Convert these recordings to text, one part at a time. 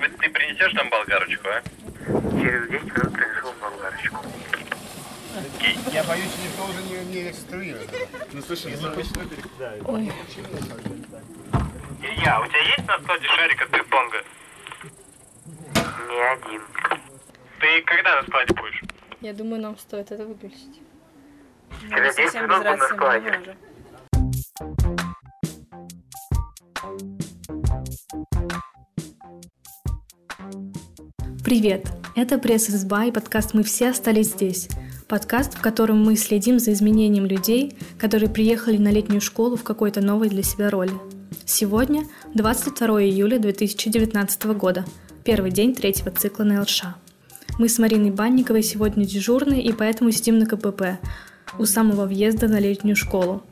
Ты принесешь нам болгарочку, а? Через 10 минут принесу болгарочку. Я боюсь, никто уже не, не регистрирует. Ну слушай, запущено перекидают. Ой, Илья, у тебя есть на складе шарик от пинг-понга? Не один. Ты когда на складе будешь? я думаю, нам стоит это выключить. Через 10 минут буду на складе. Привет! Это пресс-изба и подкаст «Мы все остались здесь». Подкаст, в котором мы следим за изменением людей, которые приехали на летнюю школу в какой-то новой для себя роли. Сегодня 22 июля 2019 года, первый день третьего цикла на ЛШ. Мы с Мариной Банниковой сегодня дежурные и поэтому сидим на КПП у самого въезда на летнюю школу.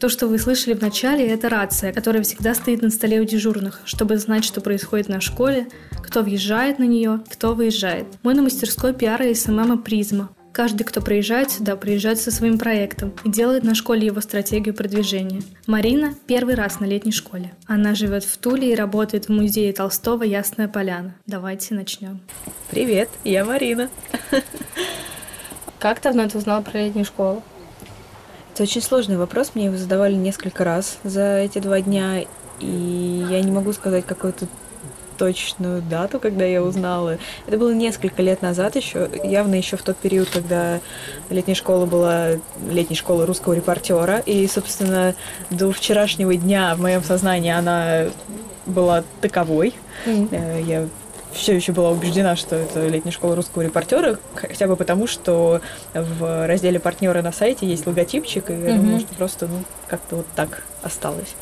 То, что вы слышали в начале, это рация, которая всегда стоит на столе у дежурных, чтобы знать, что происходит на школе, кто въезжает на нее, кто выезжает. Мы на мастерской пиара и СММа «Призма». Каждый, кто приезжает сюда, приезжает со своим проектом и делает на школе его стратегию продвижения. Марина первый раз на летней школе. Она живет в Туле и работает в музее Толстого «Ясная поляна». Давайте начнем. Привет, я Марина. Как давно ты узнала про летнюю школу? Это очень сложный вопрос, мне его задавали несколько раз за эти два дня, и я не могу сказать какую-то точную дату, когда я узнала. Это было несколько лет назад еще, явно еще в тот период, когда летняя школа была летней школой русского репортера, и, собственно, до вчерашнего дня в моем сознании она была таковой. Э, Я все еще была убеждена, что это летняя школа русского репортера, хотя бы потому, что в разделе партнеры на сайте есть логотипчик, и я думала, что просто ну, как-то вот так осталось.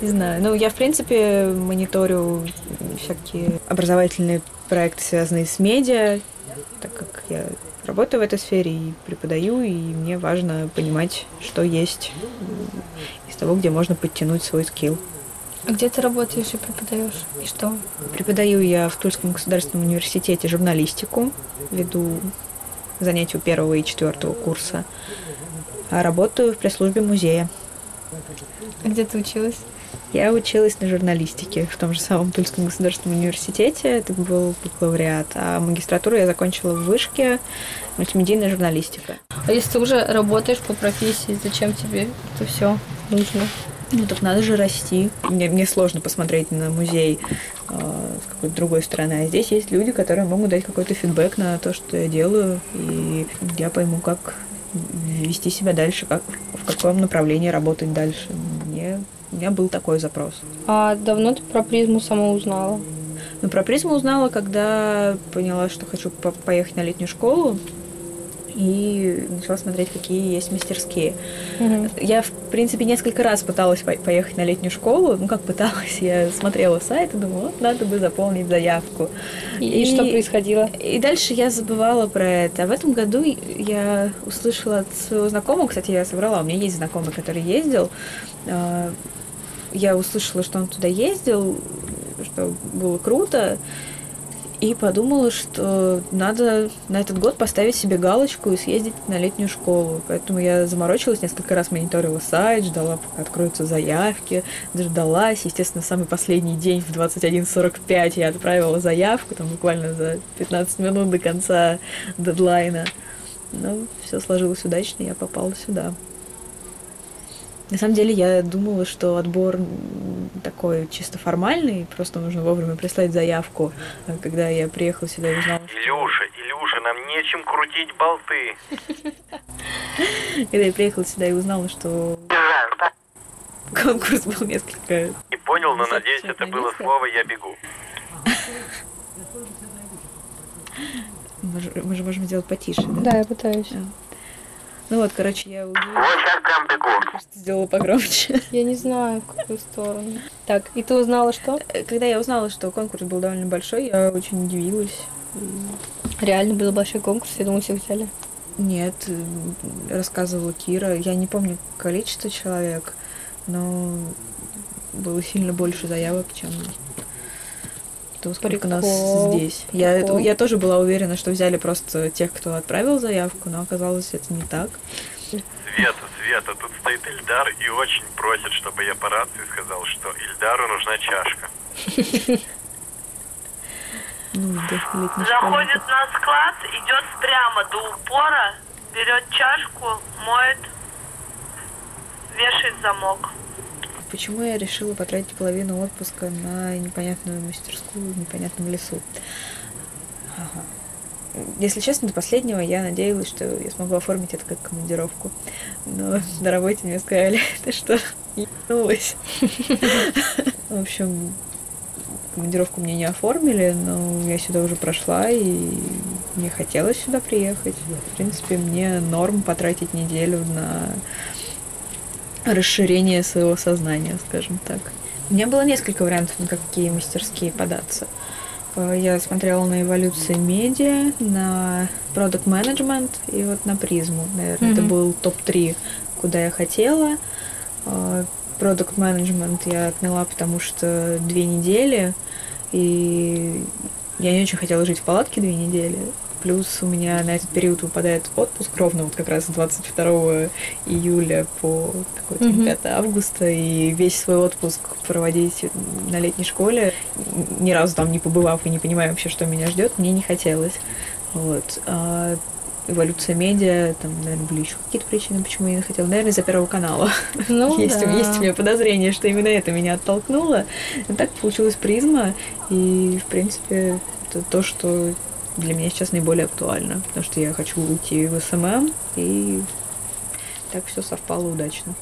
Не знаю. Ну, я, в принципе, мониторю всякие образовательные проекты, связанные с медиа, так как я работаю в этой сфере и преподаю, и мне важно понимать, что есть из того, где можно подтянуть свой скилл. А где ты работаешь и преподаешь? И что? Преподаю я в Тульском государственном университете журналистику, веду занятия первого и четвертого курса, а работаю в пресс-службе музея. А где ты училась? Я училась на журналистике в том же самом Тульском государственном университете, это был бакалавриат, а магистратуру я закончила в Вышке, мультимедийная журналистика. А если ты уже работаешь по профессии, зачем тебе это все нужно? Ну так надо же расти. Мне, мне сложно посмотреть на музей э, с какой-то другой стороны. А здесь есть люди, которые могут дать какой-то фидбэк на то, что я делаю, и я пойму, как вести себя дальше, как, в каком направлении работать дальше. Мне, у меня был такой запрос. А давно ты про призму сама узнала? Но про призму узнала, когда поняла, что хочу по- поехать на летнюю школу, и начала смотреть, какие есть мастерские. Мгм. Я, в принципе, несколько раз пыталась по- поехать на летнюю школу. Ну, как пыталась, я смотрела сайт и думала, вот надо бы заполнить заявку. И, и что происходило? И дальше я забывала про это. А в этом году я услышала от своего знакомого, кстати, я соврала, у меня есть знакомый, который ездил. А, Я услышала, что он туда ездил, что было круто, и подумала, что надо на этот год поставить себе галочку и съездить на летнюю школу. Поэтому я заморочилась, несколько раз мониторила сайт, ждала, пока откроются заявки, дождалась. Естественно, самый последний день в 21.45 я отправила заявку, там буквально за 15 минут до конца дедлайна. Но все сложилось удачно, я попала сюда. На самом деле я думала, что отбор такой чисто формальный, просто нужно вовремя прислать заявку. А когда я приехала сюда и узнала, что... Илюша, Илюша, нам нечем крутить болты. Когда я приехала сюда и узнала, что конкурс был несколько... Не понял, но надеюсь, это было слово «я бегу». Мы же, мы же можем сделать потише, да? Да, я пытаюсь. Ну вот, короче, я увидела, Вот сейчас прям бегу. что сделала погромче. Я не знаю, в какую сторону. Так, и ты узнала что? Когда я узнала, что конкурс был довольно большой, я очень удивилась. Реально был большой конкурс, я думаю, всех взяли. Нет, э, рассказывала Кира. Я не помню количество человек, но было сильно больше заявок, чем то, сколько нас Прикол, здесь. Я, прикол. я тоже была уверена, что взяли просто тех, кто отправил заявку, но оказалось, это не так. Света, Света, тут стоит Ильдар и очень просит, чтобы я по рации сказал, что Ильдару нужна чашка. летних Заходит на склад, идет прямо до упора, берет чашку, моет, вешает замок. Почему я решила потратить половину отпуска на непонятную мастерскую в непонятном лесу? Ага. Если честно, до последнего я надеялась, что я смогу оформить это как командировку. Но на работе мне сказали, ты что, ебанулась? В общем, командировку мне не оформили, но я сюда уже прошла, и мне хотелось сюда приехать. В принципе, мне норм потратить неделю на расширение своего сознания, скажем так. У меня было несколько вариантов, на какие мастерские податься. Э, Я смотрела на эволюции медиа, на продукт менеджмент и вот на призму. Наверное, это Мгм. был топ-3, куда я хотела. Продукт менеджмент я отмела, потому что две недели, и я не очень хотела жить в палатке две недели. Плюс у меня на этот период выпадает отпуск ровно вот как раз с 22 июля по какой-то Мгм. 5 августа, и весь свой отпуск проводить на летней школе, ни разу там не побывав и не понимая вообще, что меня ждет, мне не хотелось. Вот. А эволюция медиа, там, наверное, были еще какие-то причины, почему я не хотела. Наверное, из-за Первого канала. Ну, есть, да. есть у меня подозрение, что именно это меня оттолкнуло. Но так получилась призма, и, в принципе, это то, что для меня сейчас наиболее актуально, потому что я хочу уйти в SMM, и так все совпало удачно.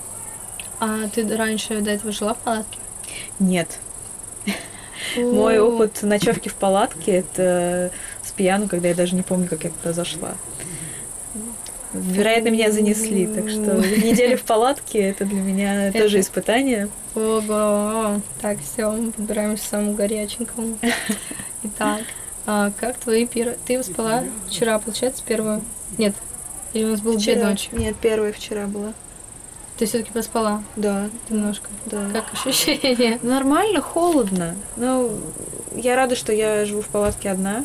А ты раньше до этого жила в палатке? Нет. Мой опыт ночевки в палатке это с пьяну, когда я даже не помню, как я туда зашла. Вероятно, меня занесли, так что неделя в палатке это для меня Это- тоже испытание. Ого. Так, все, мы подбираемся к самому горяченькому. Итак, а как твои первые... Ты спала вчера, получается, первую? Нет. Или у нас было две ночи? Нет, первая вчера была. Ты все-таки поспала Да, немножко. да. Как ощущение? Нормально, холодно. Но я рада, что я живу в палатке одна.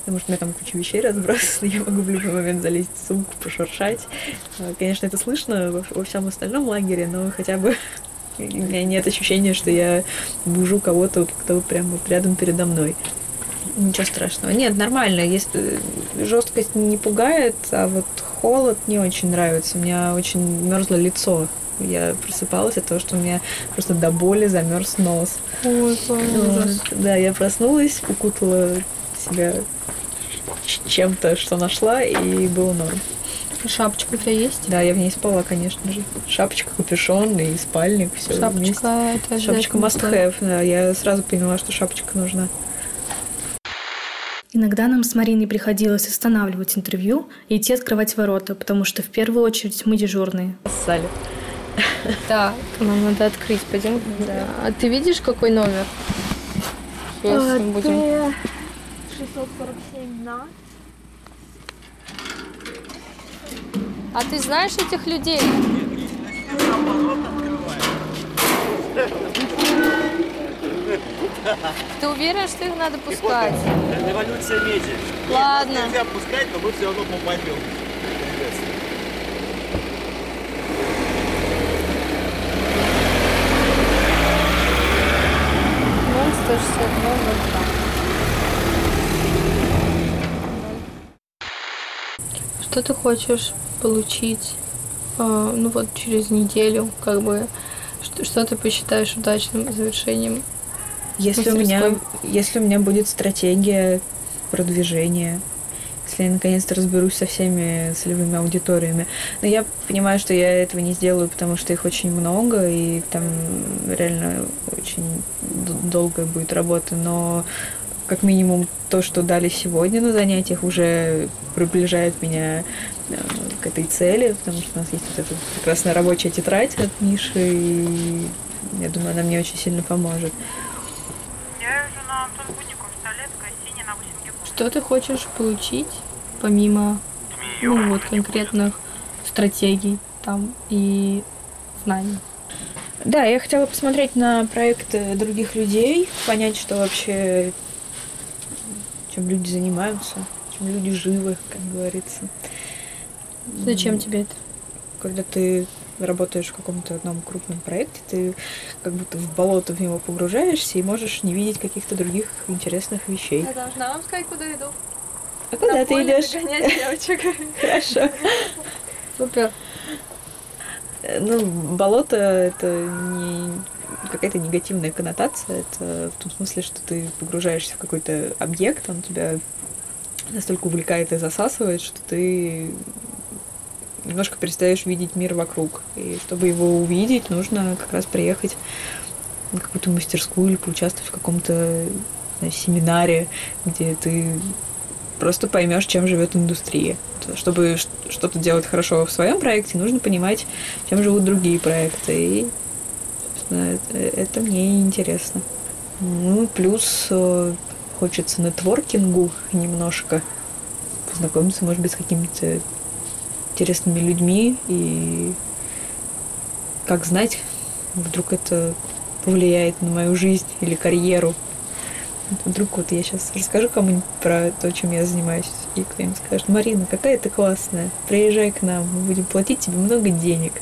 Потому что у меня там куча вещей разбросана, я могу в любой момент залезть в сумку, пошуршать. А, Конечно, это слышно во, во всем остальном лагере, но хотя бы у меня нет ощущения, что я бужу кого-то, кто прямо рядом передо мной. Ничего страшного. Нет, нормально. Если жесткость не пугает, а вот холод не очень нравится. У меня очень мерзло лицо. Я просыпалась от того, что у меня просто до боли замерз нос. Ой, ужас. Да, я проснулась, укутала себя чем-то, что нашла, и было норм. Шапочка у тебя есть? Да, я в ней спала, конечно же. Шапочка, капюшон и спальник, все Шапочка, это Шапочка must have, да. Я сразу поняла, что шапочка нужна. Иногда нам с Мариной приходилось останавливать интервью и идти открывать ворота, потому что в первую очередь мы дежурные. Ссали. Так, нам надо открыть, пойдем. А ты видишь, какой номер? Сейчас мы будем... 647 на. А ты знаешь этих людей? Ты уверен, что их надо пускать? Революция меди. Ладно. Нельзя пускать, но мы все равно попадем. Ноль сто шестьдесят ноль ноль два. Что ты хочешь получить, а, ну вот через неделю, как бы, что, что ты посчитаешь удачным завершением? Если у, меня, если у меня будет стратегия продвижения, если я наконец-то разберусь со всеми целевыми аудиториями. Но я понимаю, что я этого не сделаю, потому что их очень много, и там реально очень долгая будет работа. Но как минимум то, что дали сегодня на занятиях, уже приближает меня э, к этой цели, потому что у нас есть вот эта прекрасная рабочая тетрадь от Миши, и я думаю, она мне очень сильно поможет. Я езжу на Антон Будников, Столецкая, синяя на 8 гектаров. Что ты хочешь получить, помимо ну, вот, конкретных стратегий там и знаний? Да, я хотела посмотреть на проекты других людей, понять, что вообще, чем люди занимаются, чем люди живы, как говорится. Зачем тебе это? Когда ты работаешь в каком-то одном крупном проекте, ты как будто в болото в него погружаешься и можешь не видеть каких-то других интересных вещей. Я должна вам сказать, куда иду. А куда ты идешь? девочек. Хорошо. Супер. Э, Ну, болото это не какая-то негативная коннотация, это в том смысле, что ты погружаешься в какой-то объект, он тебя настолько увлекает и засасывает, что ты немножко перестаешь видеть мир вокруг. И чтобы его увидеть, нужно как раз приехать на какую-то мастерскую или поучаствовать в каком-то знаю, семинаре, где ты просто поймешь, чем живет индустрия. То- Чтобы что-то делать хорошо в своем проекте, нужно понимать, чем живут другие проекты. И, это, это мне интересно. Ну, плюс э, хочется нетворкингу немножко познакомиться, может быть, с какими-то интересными людьми и как знать, вдруг это повлияет на мою жизнь или карьеру. Вдруг вот я сейчас расскажу кому-нибудь про то, чем я занимаюсь, и кто-нибудь скажет, Марина, какая ты классная, приезжай к нам, мы будем платить тебе много денег.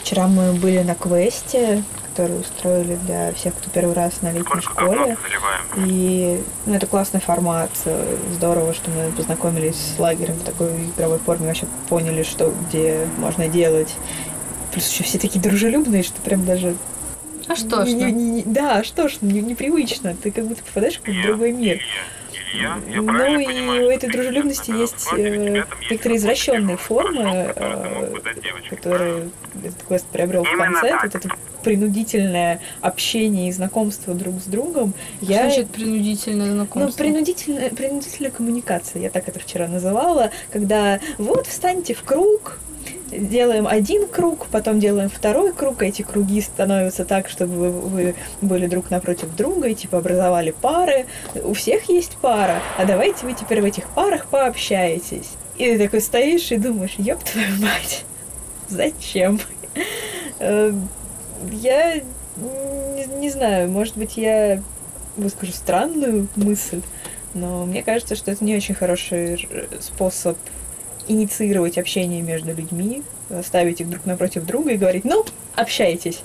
Вчера мы были на квесте, который устроили для всех, кто первый раз на летней школе. И ну, это классный формат. Здорово, что мы познакомились с лагерем в такой игровой форме, вообще поняли, что где можно делать. Плюс еще все такие дружелюбные, что прям даже... А что ж, не- ну? не- не- Да, что ж, не- непривычно. Ты как будто попадаешь в другой мир. Илья, я Ну и понимаю, у этой дружелюбности есть э, некоторые какой-то извращенные формы, э, которые этот квест приобрел в конце. Вот это принудительное общение и знакомство друг с другом. Я Значит, принудительное Ну, знакомство. принудительная, принудительная коммуникация, я так это вчера называла, когда вот встаньте в круг, делаем один круг, потом делаем второй круг, эти круги становятся так, чтобы вы, вы были друг напротив друга и типа образовали пары. У всех есть пара, а давайте вы теперь в этих парах пообщаетесь. И ты такой стоишь и думаешь, ёб твою мать, зачем? Э, Я не, не знаю, может быть, я выскажу странную мысль, но мне кажется, что это не очень хороший р- способ инициировать общение между людьми, ставить их друг напротив друга и говорить, ну, общайтесь.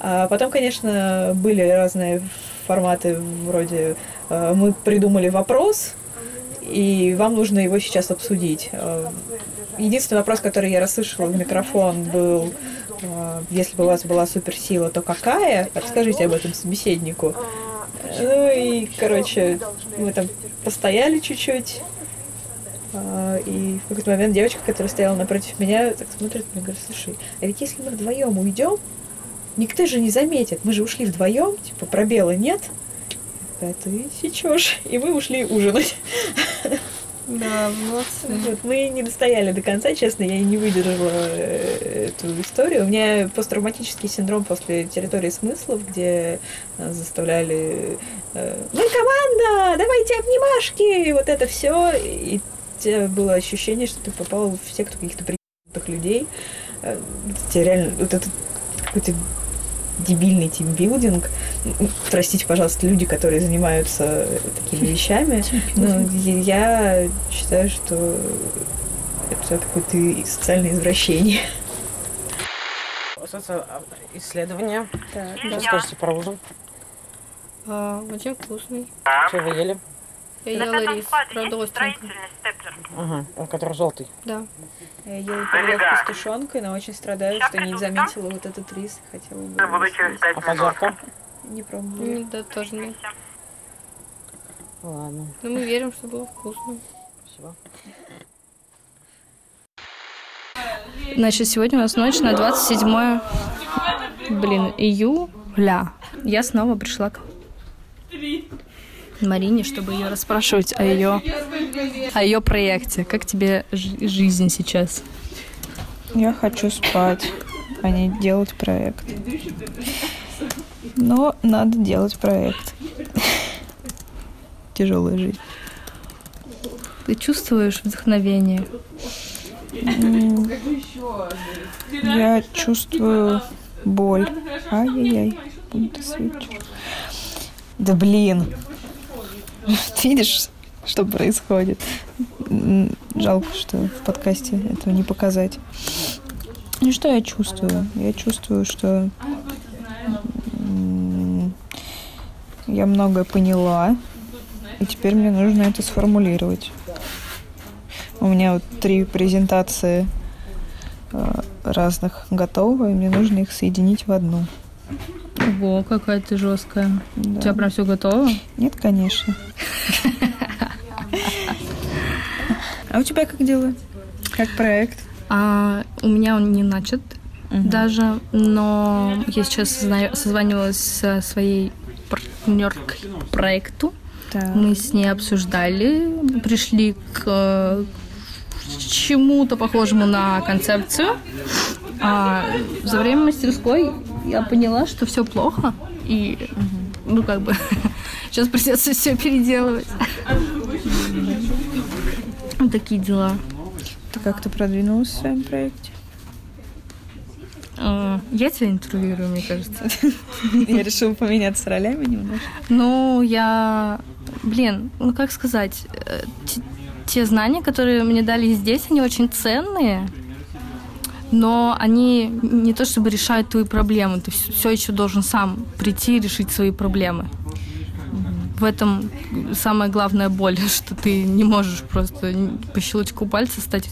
А потом, конечно, были разные форматы вроде э, мы придумали вопрос, и вам нужно его сейчас обсудить. Э, Единственный вопрос, который я расслышала в микрофон, был, э, если бы у вас была суперсила, то какая? Расскажите об этом собеседнику. Ну и, короче, мы там постояли чуть-чуть, и в какой-то момент девочка, которая стояла напротив меня, так смотрит на меня и говорит, слушай, а ведь если мы вдвоем уйдем, никто же не заметит, мы же ушли вдвоем, типа пробела нет. Такая, ты сечешь. И мы ушли ужинать. Да, молодцы. Вот, мы не достояли до конца, честно, я не выдержала э, эту историю. У меня посттравматический синдром после территории смыслов, где нас заставляли э, мы команда, давайте обнимашки, и вот это все. И тебя было ощущение, что ты попал в секту каких-то приятных людей. Э, Тебе реально вот этот какой-то дебильный тимбилдинг. Простите, пожалуйста, люди, которые занимаются такими вещами. Но я считаю, что это какое-то социальное извращение. Исследование. Так. Что скажете про ужин? А, очень вкусный. Что вы ели? Я На ела пятом рис, складе правда, есть остренько. строительный степлер. Ага, он который желтый. Да. Я ела пирог с тушенкой, но очень страдаю, что не заметила вот этот рис. Хотела бы буду через А поджарка? Не пробовала. Да, тоже нет. Ладно, Но мы верим, что было вкусно. спасибо. Значит, сегодня у нас ночь на 27 блин, июля. Я снова пришла к Марине, чтобы ее расспрашивать о ее, о ее проекте. Как тебе жи- жизнь сейчас? Я хочу спать, а не делать проект. Но надо делать проект. Тяжелая жизнь. Ты чувствуешь вдохновение? Я чувствую боль. Ай-яй-яй. Да блин. Видишь, что происходит? Жалко, что в подкасте этого не показать. Ну что я чувствую? Я чувствую, что я многое поняла, и теперь мне нужно это сформулировать. У меня вот три презентации э, разных готовы, и мне нужно их соединить в одну. Ого, какая ты жесткая. Да. У тебя прям все готово? Нет, конечно. А у тебя как дела? Как проект? А, у меня он не начат даже, но я сейчас созванивалась со своей партнеркой проекту. Так. Мы с ней обсуждали, пришли к чему-то похожему на концепцию. А за время мастерской я поняла, что все плохо. И, ну, как бы, сейчас придется все переделывать. Вот такие дела. Ты как-то продвинулась в своем проекте? А, Я тебя интервьюирую, мне кажется. Я решила поменяться ролями немножко. Ну, я... Блин, ну как сказать? э, те- Те знания, которые мне дали здесь, они очень ценные, но они не то чтобы решают твои проблемы. Ты все еще должен сам прийти и решить свои проблемы. В этом самая главная боль, что ты не можешь просто по щелчку пальца стать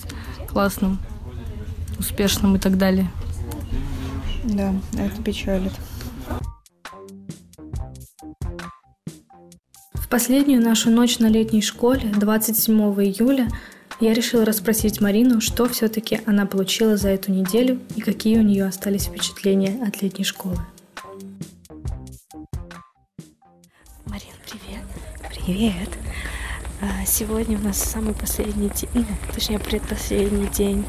классным, успешным и так далее. Да, это печалит. В последнюю нашу ночь на летней школе, 27 июля, я решила расспросить Марину, что все-таки она получила за эту неделю и какие у нее остались впечатления от летней школы. Привет. А, Сегодня у нас самый последний день, ну, точнее, предпоследний день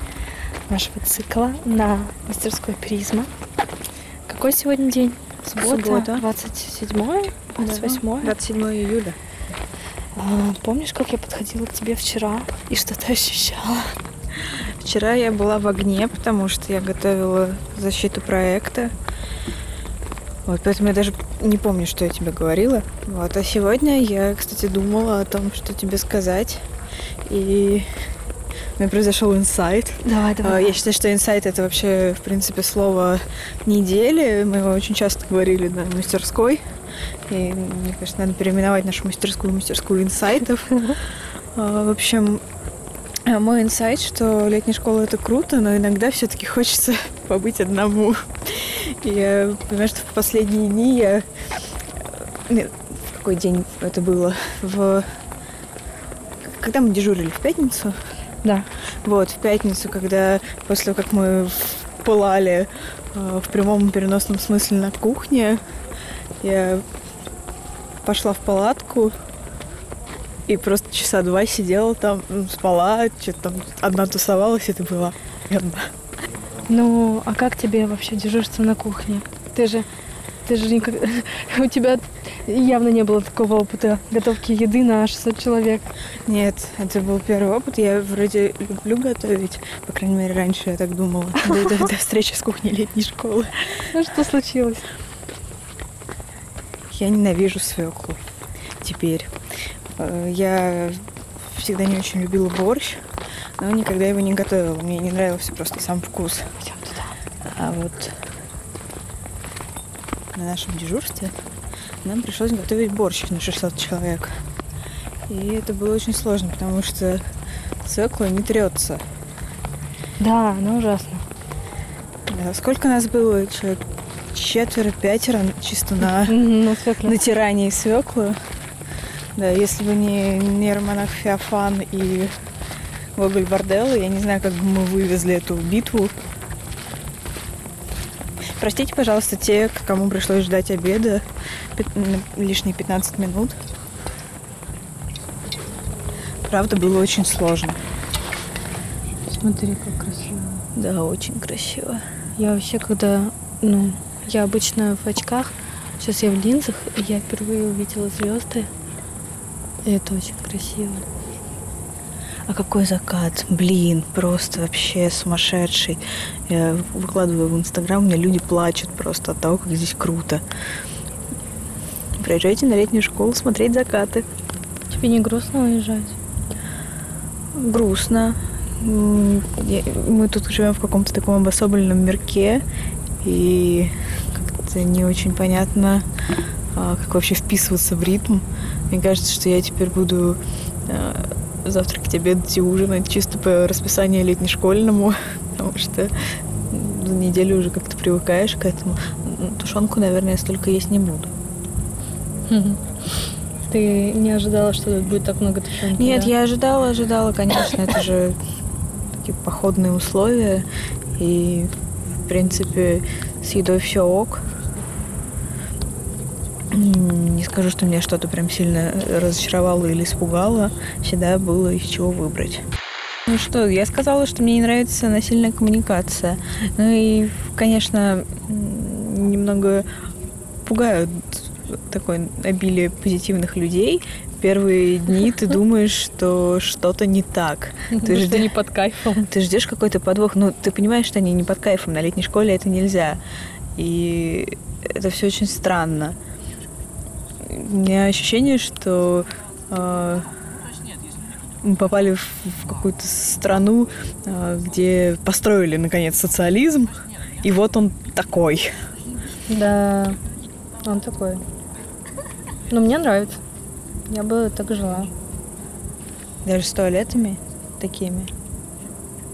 нашего цикла на мастерской призма. Какой сегодня день? Суббота, Суббота. 27 28 27 июля. А, Помнишь, как я подходила к тебе вчера и что ты ощущала? Вчера я была в огне, потому что я готовила защиту проекта. Вот, поэтому я даже не помню, что я тебе говорила. Вот, а сегодня я, кстати, думала о том, что тебе сказать. И у меня произошел инсайт. Давай, А, Я считаю, что инсайт это вообще, в принципе, слово недели. Мы его очень часто говорили на мастерской. И мне кажется, надо переименовать нашу мастерскую мастерскую инсайтов. А, В общем, а, мой инсайт, что летняя школа это круто, но иногда все-таки хочется побыть одному. Я понимаю, что в последние дни я... Нет, в какой день это было? В... Когда мы дежурили? В пятницу? Да. Вот, в пятницу, когда после того, как мы пылали э, в прямом и переносном смысле на кухне, я пошла в палатку и просто часа два сидела там, спала, что-то там одна тусовалась, это было офигенно. Ну, а как тебе вообще дежурство на кухне? Ты же, ты же никак... У тебя явно не было такого опыта готовки еды на 600 человек. Нет, это был первый опыт. Я вроде люблю готовить. По крайней мере, раньше я так думала. До, до- до встречи с кухней летней школы. Ну, что случилось? Я ненавижу свеклу теперь. Э, Я всегда не очень любила борщ, но никогда его не готовила. Мне не нравился просто сам вкус. Пойдем туда. А вот на нашем дежурстве нам пришлось готовить борщ на 600 человек. И это было очень сложно, потому что свекла не трется. Да, ну ужасно. Да, Сколько нас было? Человек четверо, пятеро чисто на Ну, свекла. натирании свеклы. Да, если бы не нейромонах Феофан и Гоголь Борделло, я не знаю, как бы мы вывезли эту битву. Простите, пожалуйста, те, кому пришлось ждать обеда лишние 15 минут. Правда, было очень сложно. Смотри, как красиво. Да, очень красиво. Я вообще, когда, ну, я обычно в очках, сейчас я в линзах, и я впервые увидела звезды. И это очень красиво. А какой закат? Блин, просто вообще сумасшедший. Я выкладываю в Инстаграм, у меня люди плачут просто от того, как здесь круто. Приезжайте на летнюю школу смотреть закаты. Тебе не грустно уезжать? Грустно. Мы тут живем в каком-то таком обособленном мирке, и как-то не очень понятно, а, как вообще вписываться в ритм. Мне кажется, что я теперь буду завтракать, обедать и ужинать чисто по расписанию летнешкольному, потому что за неделю уже как-то привыкаешь к этому. М, Тушенку, наверное, я столько есть не буду. Ты не ожидала, что тут будет так много тушенки? Нет, да? я ожидала, ожидала, конечно, это же такие походные условия, и, в принципе, с едой все ок. Не скажу, что меня что-то прям сильно разочаровало или испугало. Всегда было из чего выбрать. Ну что, я сказала, что мне не нравится насильная коммуникация. Ну и, конечно, немного пугают такое обилие позитивных людей. Первые дни ты думаешь, что что-то не так. Ты Потому что ждешь- не под кайфом. ты ждешь какой-то подвох, но ты понимаешь, что они не под кайфом. На летней школе это нельзя. И это все очень странно. У меня ощущение, что э, мы попали в, в какую-то страну, э, где построили наконец социализм, и вот он такой. Да, он такой. Но мне нравится. Я бы так жила. Даже с туалетами такими.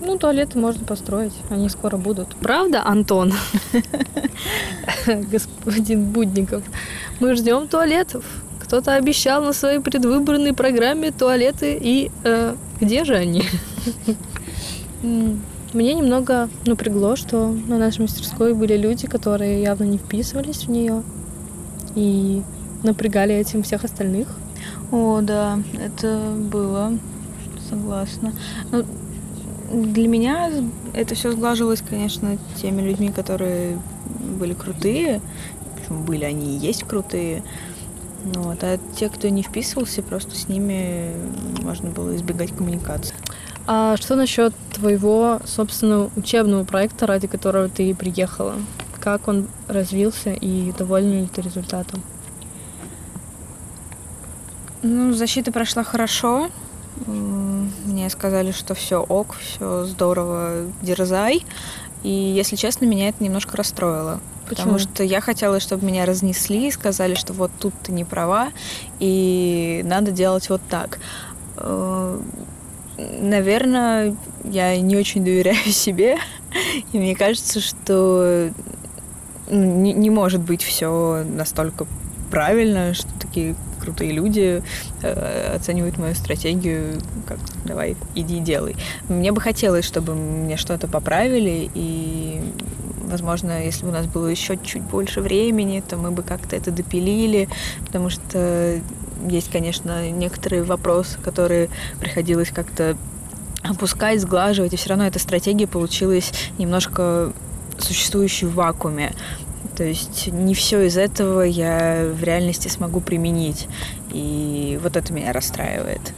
Ну, туалеты можно построить, они скоро будут. Правда, Антон? Господин Будников. Мы ждем туалетов. Кто-то обещал на своей предвыборной программе туалеты, и э, где же они? Мне немного напрягло, что на нашей мастерской были люди, которые явно не вписывались в нее и напрягали этим всех остальных. О, да, это было, согласна. Ну, для меня это все сглаживалось, конечно, теми людьми, которые были крутые. Были они и есть крутые. Ну Вот. А те, кто не вписывался, просто с ними можно было избегать коммуникации. А что насчет твоего собственного учебного проекта, ради которого ты приехала? Как он развился и довольна ли ты результатом? Ну, защита прошла хорошо. Мне сказали, что все ок, все здорово, дерзай. И, если честно, меня это немножко расстроило. Потому что я хотела, чтобы меня разнесли и сказали, что вот тут ты не права, и надо делать вот так. Э, Наверное, я не очень доверяю себе, и мне кажется, что ну, не, не может быть все настолько правильно, что такие крутые люди э, оценивают мою стратегию как давай, иди делай. Мне бы хотелось, чтобы мне что-то поправили, и, возможно, если бы у нас было еще чуть больше времени, то мы бы как-то это допилили, потому что есть, конечно, некоторые вопросы, которые приходилось как-то опускать, сглаживать, и все равно эта стратегия получилась немножко существующей в вакууме. То есть не все из этого я в реальности смогу применить. И вот это меня расстраивает.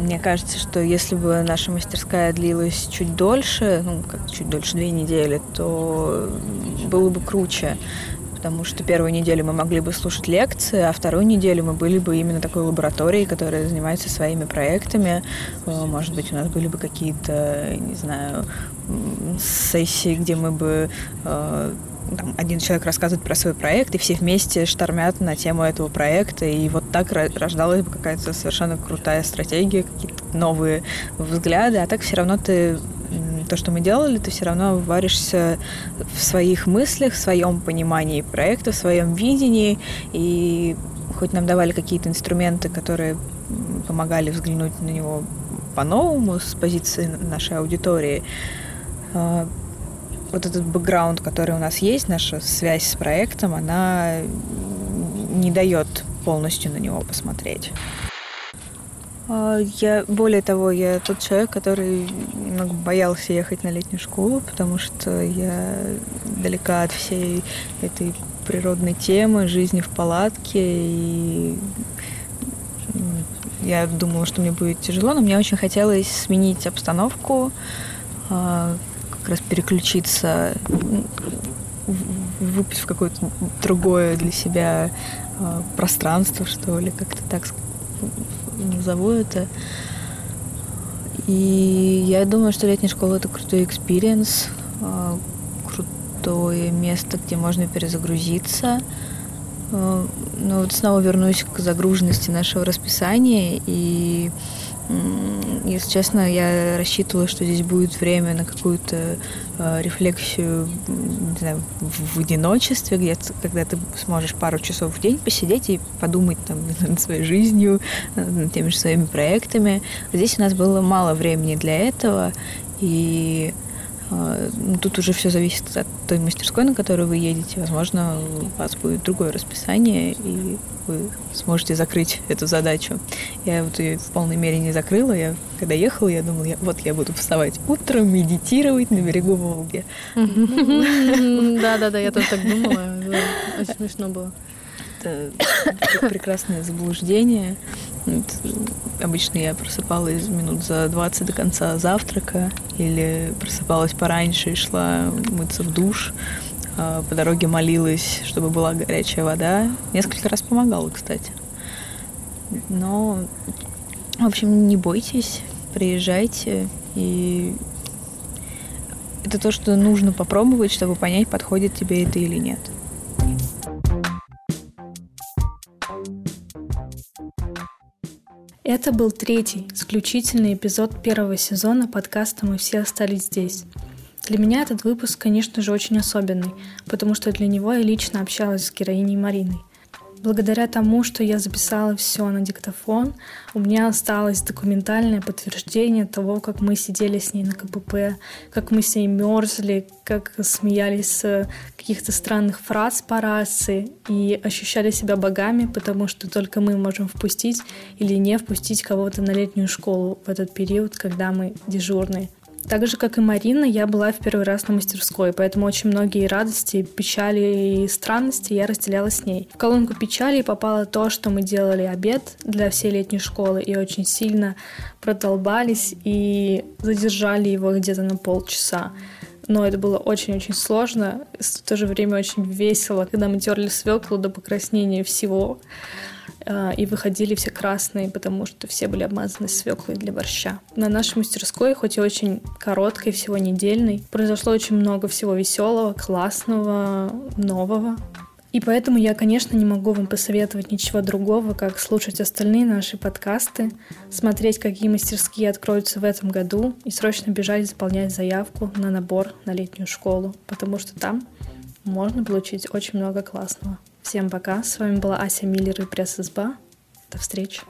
Мне кажется, что если бы наша мастерская длилась чуть дольше, ну, как чуть дольше, две недели, то было бы круче. Потому что первую неделю мы могли бы слушать лекции, а вторую неделю мы были бы именно такой лабораторией, которая занимается своими проектами. Э, Может быть, у нас были бы какие-то, не знаю, сессии, где мы бы э, там, один человек рассказывает про свой проект, и все вместе штормят на тему этого проекта, и вот так ро- рождалась бы какая-то совершенно крутая стратегия, какие-то новые взгляды, а так все равно ты то, что мы делали, ты все равно варишься в своих мыслях, в своем понимании проекта, в своем видении, и хоть нам давали какие-то инструменты, которые помогали взглянуть на него по-новому с позиции нашей аудитории, а, вот этот бэкграунд, который у нас есть, наша связь с проектом, она не дает полностью на него посмотреть. А, Я, более того, я тот человек, который немного боялся ехать на летнюю школу, потому что я далека от всей этой природной темы, жизни в палатке, и м, я думала, что мне будет тяжело, но мне очень хотелось сменить обстановку, а, как раз переключиться, м, в- какое-то другое для себя а, пространство, что ли, как-то так назову это. И я думаю, что летняя школа это крутой experience, а, крутое место, где можно перезагрузиться. А, Но вот снова вернусь к загруженности нашего расписания. И, если честно, я рассчитывала, что здесь будет время на какую-то а, рефлексию не знаю, в одиночестве, где когда ты сможешь пару часов в день посидеть и подумать там, над своей жизнью, э, над теми же своими проектами. Здесь у нас было мало времени для этого, и э, тут уже все зависит от той мастерской, на которую вы едете. Возможно, у вас будет другое расписание, и вы сможете закрыть эту задачу. Я вот ее в полной мере не закрыла. Я когда ехала, я думала, я- вот я буду вставать утром, медитировать на берегу Волги. Да-да-да, я тоже так думала. Очень смешно было. Это пр- прекрасное заблуждение. Обычно я просыпалась минут за 20 до конца завтрака или просыпалась пораньше и шла мыться в душ. а По дороге молилась, чтобы была горячая вода. Несколько раз помогала, кстати. Но, в общем, не бойтесь, приезжайте. И это то, что нужно попробовать, чтобы понять, подходит тебе это или нет. Это был третий, исключительный эпизод первого сезона подкаста «Мы все остались здесь». Для меня этот выпуск, конечно же, очень особенный, потому что для него я лично общалась с героиней Мариной. Благодаря тому, что я записала все на диктофон, у меня осталось документальное подтверждение того, как мы сидели с ней на КПП, как мы с ней мерзли, как смеялись с каких-то странных фраз по рации и ощущали себя богами, потому что только мы можем впустить или не впустить кого-то на летнюю школу в этот период, когда мы дежурные. Так же, как и Марина, я была в первый раз на мастерской, поэтому очень многие радости, печали и странности я разделяла с ней. В колонку печали попало то, что мы делали обед для всей летней школы и очень сильно продолбались и задержали его где-то на полчаса. Но это было очень-очень сложно, в то же время очень весело, когда мы терли свеклу до покраснения всего и выходили все красные, потому что все были обмазаны свеклой для борща. На нашей мастерской, хоть и очень короткой, всего недельной, произошло очень много всего веселого, классного, нового. И поэтому я, конечно, не могу вам посоветовать ничего другого, как слушать остальные наши подкасты, смотреть, какие мастерские откроются в этом году, и срочно бежать заполнять заявку на набор на летнюю школу, потому что там можно получить очень много классного. Всем пока, с вами была Ася Миллер и пресс-изба. До встречи.